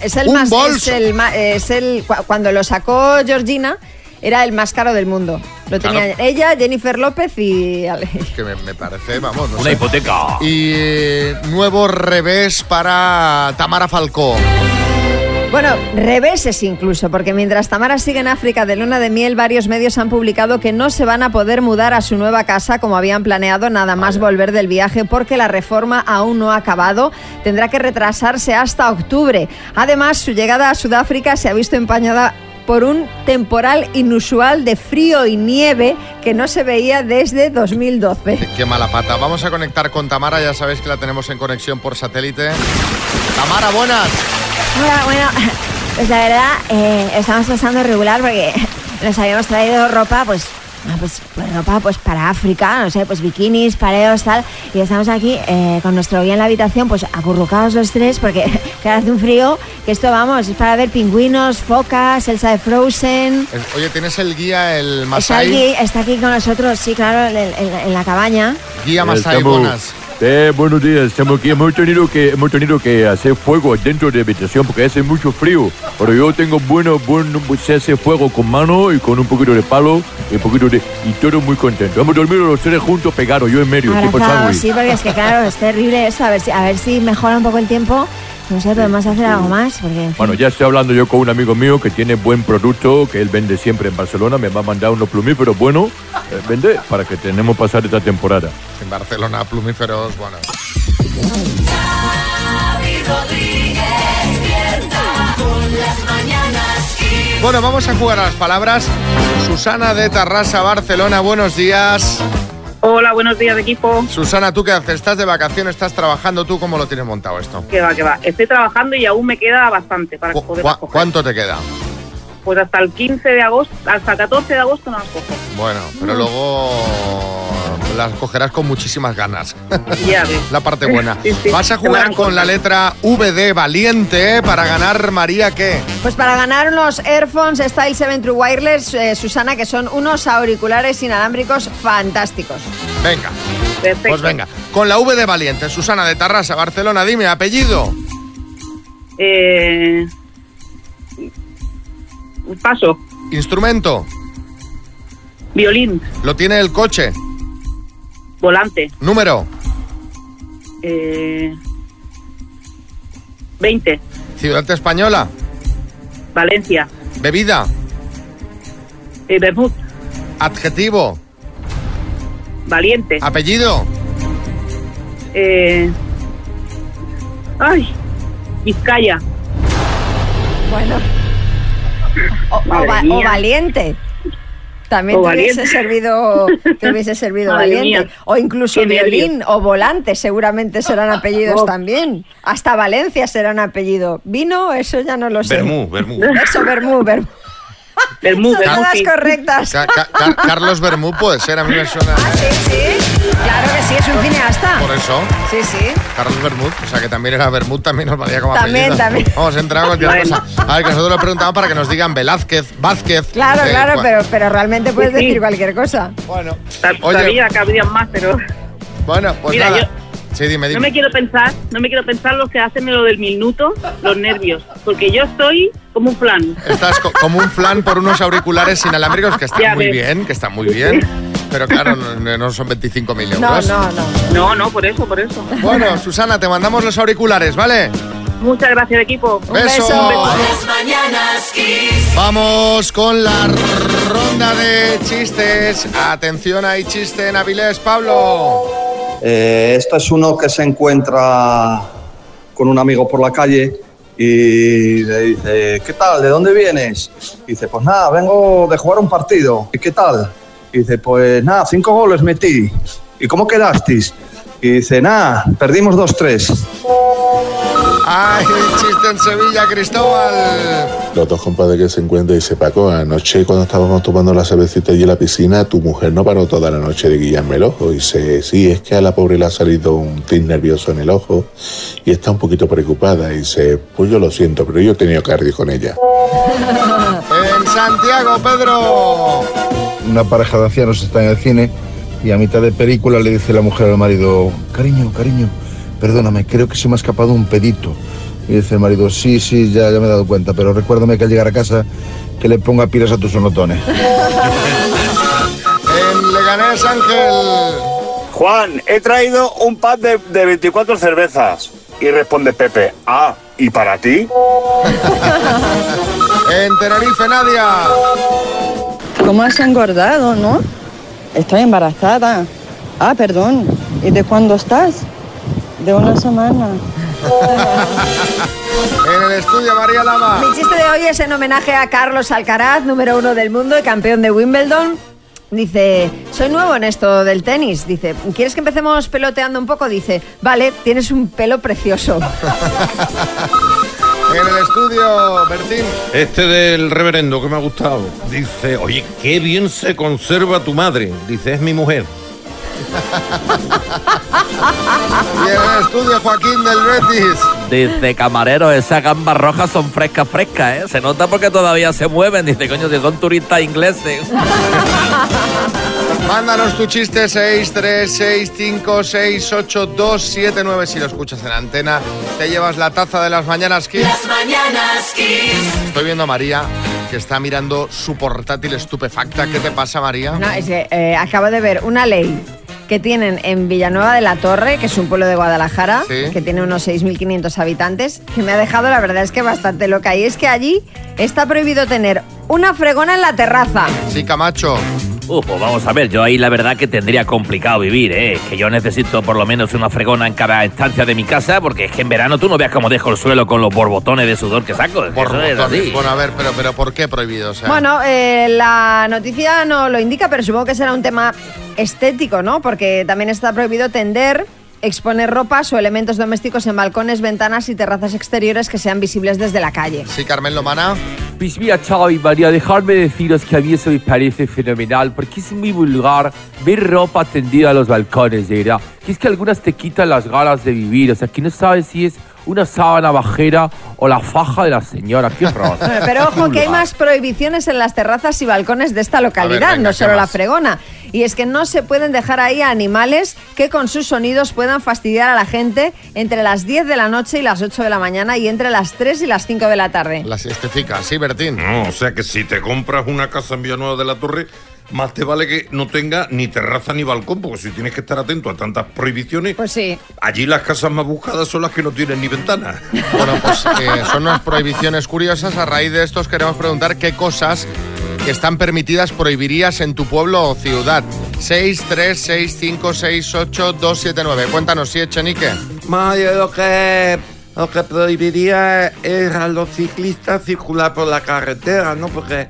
Es el Un más, bolso. es el es el cu- cuando lo sacó Georgina era el más caro del mundo. Lo Claro. tenían ella, Jennifer López y Ale. Que me, me parece, vamos, no Una sé. hipoteca. Y eh, nuevo revés para Tamara Falcó. Bueno, reveses incluso, porque mientras Tamara sigue en África de luna de miel, varios medios han publicado que no se van a poder mudar a su nueva casa como habían planeado, nada más volver del viaje, porque la reforma aún no ha acabado. Tendrá que retrasarse hasta octubre. Además, su llegada a Sudáfrica se ha visto empañada por un temporal inusual de frío y nieve que no se veía desde 2012. Qué, mala pata. Vamos a conectar con Tamara, ya sabéis que la tenemos en conexión por satélite. Tamara, buenas. Bueno, bueno, pues la verdad, eh, estamos pasando regular porque nos habíamos traído ropa, pues, ah, pues, pues ropa pues para África, no sé, pues bikinis, pareos, tal, y estamos aquí eh, con nuestro guía en la habitación, pues acurrucados los tres, porque que hace un frío, que esto, vamos, es para ver pingüinos, focas, Elsa de Frozen... Oye, ¿tienes el guía, el Está Masai? aquí, está aquí con nosotros, sí, claro, en, en- en la cabaña. Guía Masai, buenas. Eh, buenos días, estamos aquí. Hemos tenido, que, hemos tenido que hacer fuego dentro de la habitación porque hace mucho frío. Pero yo tengo bueno, bueno, se hace fuego con mano y con un poquito de palo y un poquito de. y todo muy contento. Hemos dormido los tres juntos pegados, yo en medio, Abrazados, sí, porque es que claro, es terrible esto, a ver si, a ver si mejora un poco el tiempo. No sé, podemos hacer algo más, porque en fin. Bueno, ya estoy hablando yo con un amigo mío que tiene buen producto, que él vende siempre en Barcelona. Me va a mandar unos plumíferos buenos, eh, vende, para que tenemos pasar esta temporada. En Barcelona, plumíferos, bueno. Xavi Rodríguez despierta con las mañanas Kiss. Bueno, vamos a jugar a las palabras. Susana de Tarrasa, Barcelona, buenos días. Hola, buenos días, equipo. Susana, ¿tú qué haces? ¿Estás de vacaciones? ¿Estás trabajando? ¿Tú cómo lo tienes montado esto? Que va, que va. Estoy trabajando y aún me queda bastante para poder ¿Cu-. ¿Cuánto te queda? Pues hasta el 15 de agosto, hasta el 14 de agosto no las cojo. Bueno, pero luego las cogerás con muchísimas ganas. Ya ves. la parte buena. Sí, sí. Vas a jugar con la letra V de Valiente para ganar María qué? Pues para ganar unos Airphones Style 7 True Wireless, eh, Susana, que son unos auriculares inalámbricos fantásticos. Venga. Perfecto. Pues venga, con la V de Valiente, Susana de Tarrasa, Barcelona, dime apellido. Eh... Paso. Instrumento. Violín. Lo tiene el coche. Volante. Número. Eh... 20. Ciudad española. Valencia. Bebida. Eh, Bermud. Adjetivo. Valiente. Apellido. Eh... Ay. Vizcaya. Bueno. O, o va- valiente. También te hubiese servido, te hubiese servido valiente. mía. O incluso Qué violín o volante, seguramente serán apellidos Oh. también. Hasta Valencia será un apellido. Vino, eso ya no lo sé. Bermú, Bermú. Eso, Bermú, Bermú. Bermú, Son todas correctas. Ca- ca- Car- Carlos Bermú puede ser, a mí me suena. Sí, sí. Claro que sí, es un cineasta. Por eso, Sí, sí. Carlos Bermud, o sea que también era Bermud, también nos valía como También, apellido. también. Vamos a entrar a cualquier Bueno. cosa. A ver, que nosotros le preguntamos para que nos digan Velázquez, Vázquez. Claro, eh, claro, pero, pero realmente puedes Sí, sí. decir cualquier cosa. Bueno, Oye. Todavía cabrían más, pero... bueno, pues Mira, nada. yo- Sí, dime, No me quiero pensar, no me quiero pensar los que hacen lo del minuto, los nervios, porque yo estoy como un plan. Estás co- como un flan por unos auriculares inalámbricos que están Ya muy ves. bien, que están muy bien. Pero claro, no, no son 25.000 No, euros. no, no. No, no, por eso, por eso. Bueno, Susana, te mandamos los auriculares, ¿vale? Muchas gracias, equipo. Beso. Mañanas Kiss. Vamos con la ronda de chistes. Atención, hay chiste en Avilés, Pablo. Eh, esto es uno que se encuentra con un amigo por la calle y le dice, ¿qué tal? ¿De dónde vienes? Y dice, pues nada, vengo de jugar un partido. ¿Y qué tal? Y dice, pues nada, cinco goles metí. ¿Y cómo quedasteis? Y dice, nada, perdimos 2-3. Ay, chiste en Sevilla, Cristóbal. Los dos compadres que se encuentran y dice Paco, anoche cuando estábamos tomando la cervecita allí en la piscina, tu mujer no paró toda la noche de guiarme el ojo. Y dice, sí, es que a la pobre le ha salido un tic nervioso en el ojo y está un poquito preocupada. Y dice, pues yo lo siento, pero yo he tenido cardio con ella. En Santiago, Pedro. Una pareja de ancianos está en el cine y a mitad de película le dice la mujer al marido, cariño, cariño, perdóname, creo que se me ha escapado un pedito. Y dice el marido, sí, sí, ya, ya me he dado cuenta, pero recuérdame que al llegar a casa que le ponga pilas a tus sonotones. En Leganés, Ángel. Juan, he traído un pack de, de 24 cervezas. Y responde Pepe, ah, ¿y para ti? En Tenerife, Nadia. ¿Cómo has engordado, no? Estoy embarazada. Ah, perdón. ¿Y de cuándo estás? De una semana. En el estudio, María Lama. Mi chiste de hoy es en homenaje a Carlos Alcaraz, número uno del mundo y campeón de Wimbledon. Dice, soy nuevo en esto del tenis. Dice, ¿quieres que empecemos peloteando un poco? Dice, vale, tienes un pelo precioso. En el estudio, Bertín. Este del reverendo que me ha gustado. Dice, oye, qué bien se conserva tu madre. Dice, es mi mujer. Y en el estudio, Joaquín del Betis. Dice, camarero, esas gambas rojas son frescas, frescas, ¿eh? Se nota porque todavía se mueven. Dice, coño, si son turistas ingleses. Mándanos tu chiste 636568279 si lo escuchas en antena. Te llevas la taza de las mañanas Kiss. Las mañanas Kiss. Estoy viendo a María que está mirando su portátil estupefacta. ¿Qué te pasa, María? No, es que eh, acabo de ver una ley que tienen en Villanueva de la Torre, que es un pueblo de Guadalajara, Sí. que tiene unos 6.500 habitantes, que me ha dejado, la verdad es que bastante loca. Y es que allí está prohibido tener una fregona en la terraza. Sí, Camacho. Uh, pues vamos a ver, yo ahí la verdad que tendría complicado vivir, ¿eh? Que yo necesito por lo menos una fregona en cada estancia de mi casa, porque es que en verano tú no veas cómo dejo el suelo con los borbotones de sudor que saco. es que eso es Borbotones. así. Bueno, a ver, pero, pero ¿por qué prohibido? O sea, Bueno, eh, la noticia no lo indica, pero supongo que será un tema estético, ¿no? Porque también está prohibido tender, exponer ropas o elementos domésticos en balcones, ventanas y terrazas exteriores que sean visibles desde la calle. Sí, Carmen Lomana. Pues mira, Chao y María, dejadme deciros que a mí eso me parece fenomenal porque es muy vulgar ver ropa tendida a los balcones, de verdad. Que es que algunas te quitan las ganas de vivir, o sea, que no sabes si es una sábana bajera o la faja de la señora. Qué horror. Bueno, pero ojo que hay más prohibiciones en las terrazas y balcones de esta localidad, venga, no ¿qué solo la fregona. Y es que no se pueden dejar ahí animales que con sus sonidos puedan fastidiar a la gente entre las 10 de la noche y las 8 de la mañana y entre las 3 y las 5 de la tarde. La siestifica, sí, Bertín. No, o sea que si te compras una casa en Villanueva de la Torre, más te vale que no tenga ni terraza ni balcón, porque si tienes que estar atento a tantas prohibiciones, Pues sí. allí las casas más buscadas son las que no tienen ni ventanas. Bueno, pues eh, son unas prohibiciones curiosas. A raíz de esto os queremos preguntar qué cosas que están permitidas prohibirías en tu pueblo o ciudad. 6, 3, 6, 5, 6, 8, 2, 7, 9. Cuéntanos, si Echenique. Ma, yo lo que, lo que prohibiría es a los ciclistas circular por la carretera, ¿no? Porque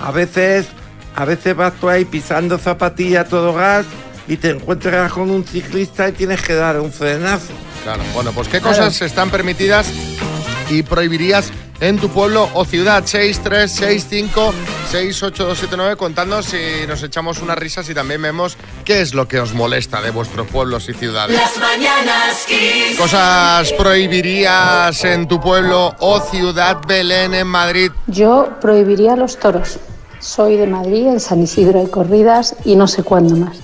a veces, a veces vas tú ahí pisando zapatillas a todo gas y te encuentras con un ciclista y tienes que dar un frenazo. Claro, bueno, pues qué cosas están permitidas y prohibirías en tu pueblo o ciudad. 6, 3, 6, 5, 6, 8, 2, 7, 9. Contadnos si nos echamos unas risas y también vemos qué es lo que os molesta de vuestros pueblos y ciudades. Las mañanas Kiss. Cosas prohibirías en tu pueblo o ciudad, Belén, en Madrid. Yo prohibiría los toros. Soy de Madrid, en San Isidro hay corridas y no sé cuándo más.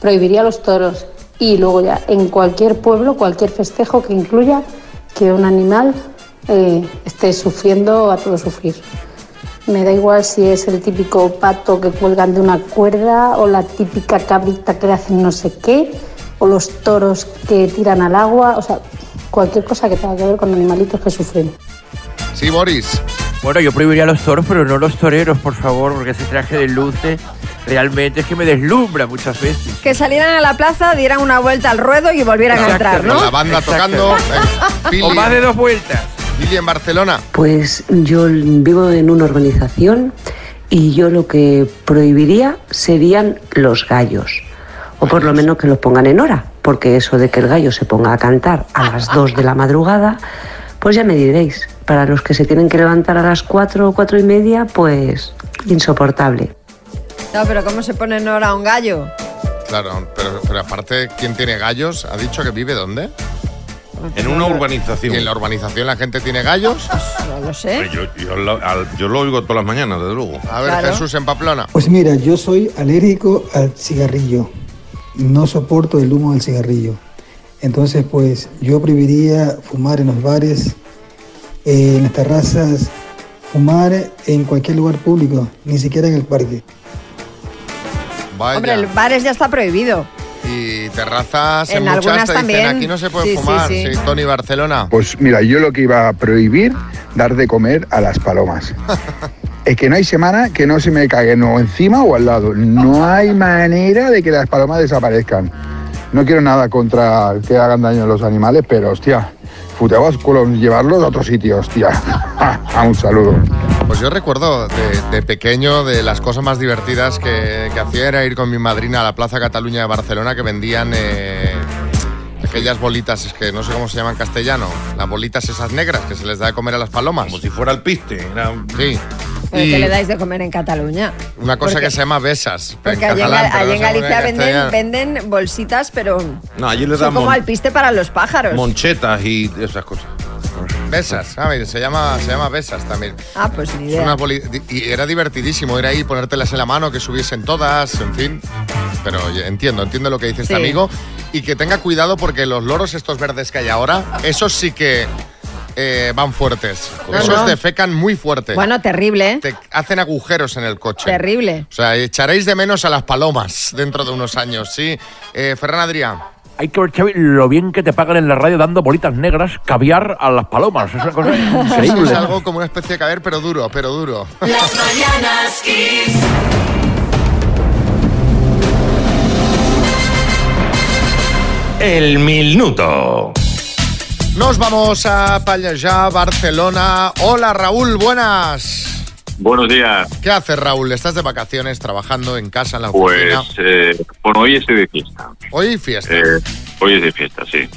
Prohibiría los toros y luego ya en cualquier pueblo, cualquier festejo que incluya que un animal eh, esté sufriendo a todo sufrir. Me da igual si es el típico pato que cuelgan de una cuerda o la típica cabrita que le hacen no sé qué o los toros que tiran al agua, o sea, cualquier cosa que tenga que ver con animalitos que sufren. Sí, Boris. Bueno, yo prohibiría los toros, pero no los toreros, por favor, porque ese traje de luces realmente es que me deslumbra muchas veces. Que salieran a la plaza, dieran una vuelta al ruedo y volvieran a entrar, ¿no? Con la banda Exacto. tocando. eh, Pili. O más de dos vueltas. Pili en Barcelona. Pues yo vivo en una urbanización y yo lo que prohibiría serían los gallos. O por lo menos que los pongan en hora, porque eso de que el gallo se ponga a cantar a las 2 de la madrugada, pues ya me diréis. Para los que se tienen que levantar a las 4 o 4 y media, pues insoportable. No, pero ¿cómo se pone en hora un gallo? Claro, pero, pero aparte, ¿quién tiene gallos? ¿Ha dicho que vive dónde? En una urbanización. ¿Y en la urbanización la gente tiene gallos? No lo sé. Yo, yo lo, yo lo oigo todas las mañanas, desde luego. A ver, Jesús en Pamplona. Pues mira, yo soy alérgico al cigarrillo. No soporto el humo del cigarrillo. Entonces, pues yo prohibiría fumar en los bares, eh, en las terrazas, fumar en cualquier lugar público, ni siquiera en el parque. Vaya. Hombre, el bares ya está prohibido. Y terrazas en, En muchas algunas te dicen también. aquí no se puede Sí, sí, fumar. sí. Tony Barcelona. Pues mira, yo lo que iba a prohibir, dar de comer a las palomas. Es que no hay semana que no se me caguen o encima o al lado. No hay manera de que las palomas desaparezcan. No quiero nada contra que hagan daño a los animales, pero hostia, futeados con llevarlos a otro sitio, hostia. A un saludo. Pues yo recuerdo de, de pequeño de las cosas más divertidas que, que hacía era ir con mi madrina a la Plaza Cataluña de Barcelona que vendían eh, aquellas bolitas, es que no sé cómo se llaman en castellano, las bolitas esas negras que se les da de comer a las palomas. Como si fuera el piste. Sí. ¿Pero Y qué le dais de comer en Cataluña? una cosa Porque- que se llama besas. Porque en allí en, catalán, allí Galicia en venden, bolsitas, pero No, allí le son damos como alpiste para los pájaros. monchetas y esas cosas. Besas, ah, mira, se llama, se llama besas también. Ah, pues ni idea. y era divertidísimo ir ahí, ponértelas en la mano, que subiesen todas, en fin. Pero oye, entiendo, entiendo lo que dice este amigo. Y que tenga cuidado porque los loros estos verdes que hay ahora, esos sí que eh, van fuertes. Esos no. defecan muy fuerte. Bueno, terrible. ¿eh? Te hacen agujeros en el coche. Terrible. O sea, echaréis de menos a las palomas dentro de unos años, ¿sí? Eh, Ferran Adrián hay que ver, Xavi, lo bien que te pagan en la radio dando bolitas negras, caviar a las palomas. Es una cosa increíble. Eso es algo como una especie de caviar, pero duro, pero duro. Las mañanas. El minuto. Nos vamos a Pallejà, Barcelona. Hola Raúl, buenas. Buenos días. ¿Qué haces Raúl? ¿Estás de vacaciones, trabajando en casa, en la oficina? Pues, eh, bueno, hoy estoy de fiesta. Hoy fiesta. Eh, hoy es de fiesta, sí.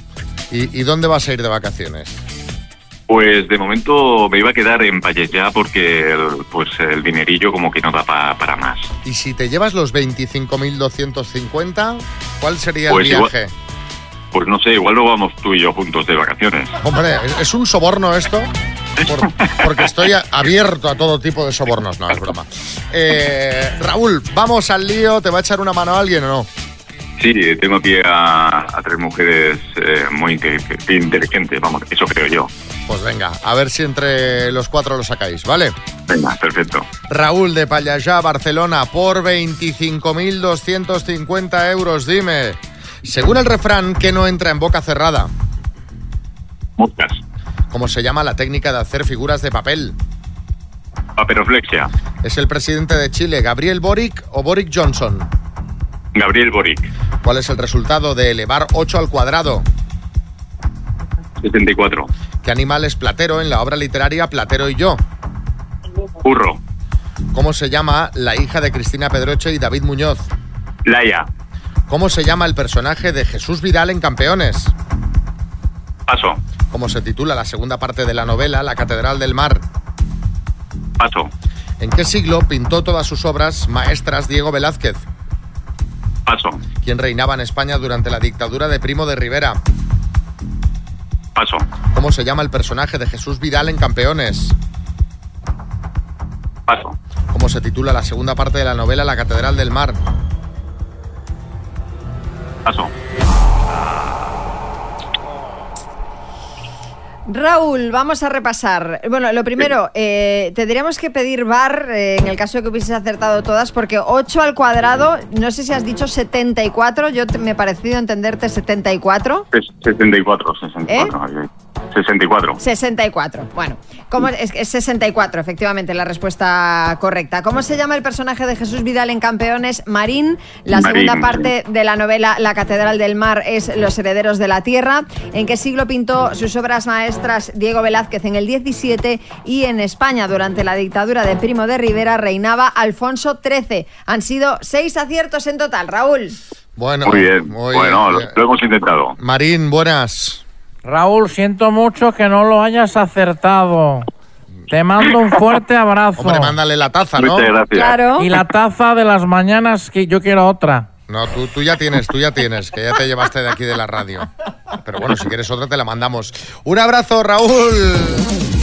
¿Y, y dónde vas a ir de vacaciones? Pues de momento me iba a quedar en Pallejà porque el- pues el dinerillo como que no da pa- para más. Y si te llevas los 25.250, ¿cuál sería el Pues igual- viaje? Pues no sé, igual lo vamos tú y yo juntos de vacaciones. Hombre, ¿es, un soborno esto? Por- porque estoy abierto a todo tipo de sobornos. No, es broma. Eh, Raúl, vamos al lío. ¿Te va a echar una mano alguien o no? Sí, tengo aquí a, a tres mujeres eh, muy inte- inteligentes, vamos, eso creo yo. Pues venga, a ver si entre los cuatro lo sacáis, ¿vale? Venga, perfecto. Raúl de Pallayá, Barcelona, por 25.250 euros. Dime, según el refrán, ¿qué no entra en boca cerrada? Moscas. ¿Cómo se llama la técnica de hacer figuras de papel? Paperoflexia. ¿Es el presidente de Chile Gabriel Boric o Boric Johnson? Gabriel Boric. ¿Cuál es el resultado de elevar 8 al cuadrado? 74. ¿Qué animal es Platero en la obra literaria Platero y yo? Burro. ¿Cómo se llama la hija de Cristina Pedroche y David Muñoz? Laia. ¿Cómo se llama el personaje de Jesús Vidal en Campeones? Paso. ¿Cómo se titula la segunda parte de la novela La Catedral del Mar? Paso. ¿En qué siglo pintó todas sus obras maestras Diego Velázquez? Paso. ¿Quién reinaba en España durante la dictadura de Primo de Rivera? Paso. ¿Cómo se llama el personaje de Jesús Vidal en Campeones? Paso. ¿Cómo se titula la segunda parte de la novela La Catedral del Mar? Paso. Raúl, vamos a repasar. Bueno, lo primero, eh, tendríamos que pedir bar eh, en el caso de que hubieses acertado todas, porque 8 al cuadrado, no sé si has dicho 74, yo te- me he parecido entenderte 74. Es 74, 64. ahí, ahí. 64. 64. Bueno, ¿cómo es, es 64, efectivamente, la respuesta correcta. ¿Cómo se llama el personaje de Jesús Vidal en Campeones? Marín. La Marín, segunda parte de la novela La Catedral del Mar es Los Herederos de la Tierra. ¿En qué siglo pintó sus obras maestras Diego Velázquez? En el 17 y en España, durante la dictadura de Primo de Rivera, reinaba Alfonso XIII. Han sido seis aciertos en total, Raúl. Bueno, Muy bien. muy bueno, lo, bien. lo hemos intentado. Marín, buenas. Raúl, siento mucho que no lo hayas acertado. Te mando un fuerte abrazo. Hombre, mándale la taza, ¿no? Muchas gracias. Claro. Y la taza de las mañanas que yo quiero otra. No, tú, tú ya tienes, tú ya tienes, que ya te llevaste de aquí de la radio. Pero bueno, si quieres otra te la mandamos. Un abrazo, Raúl.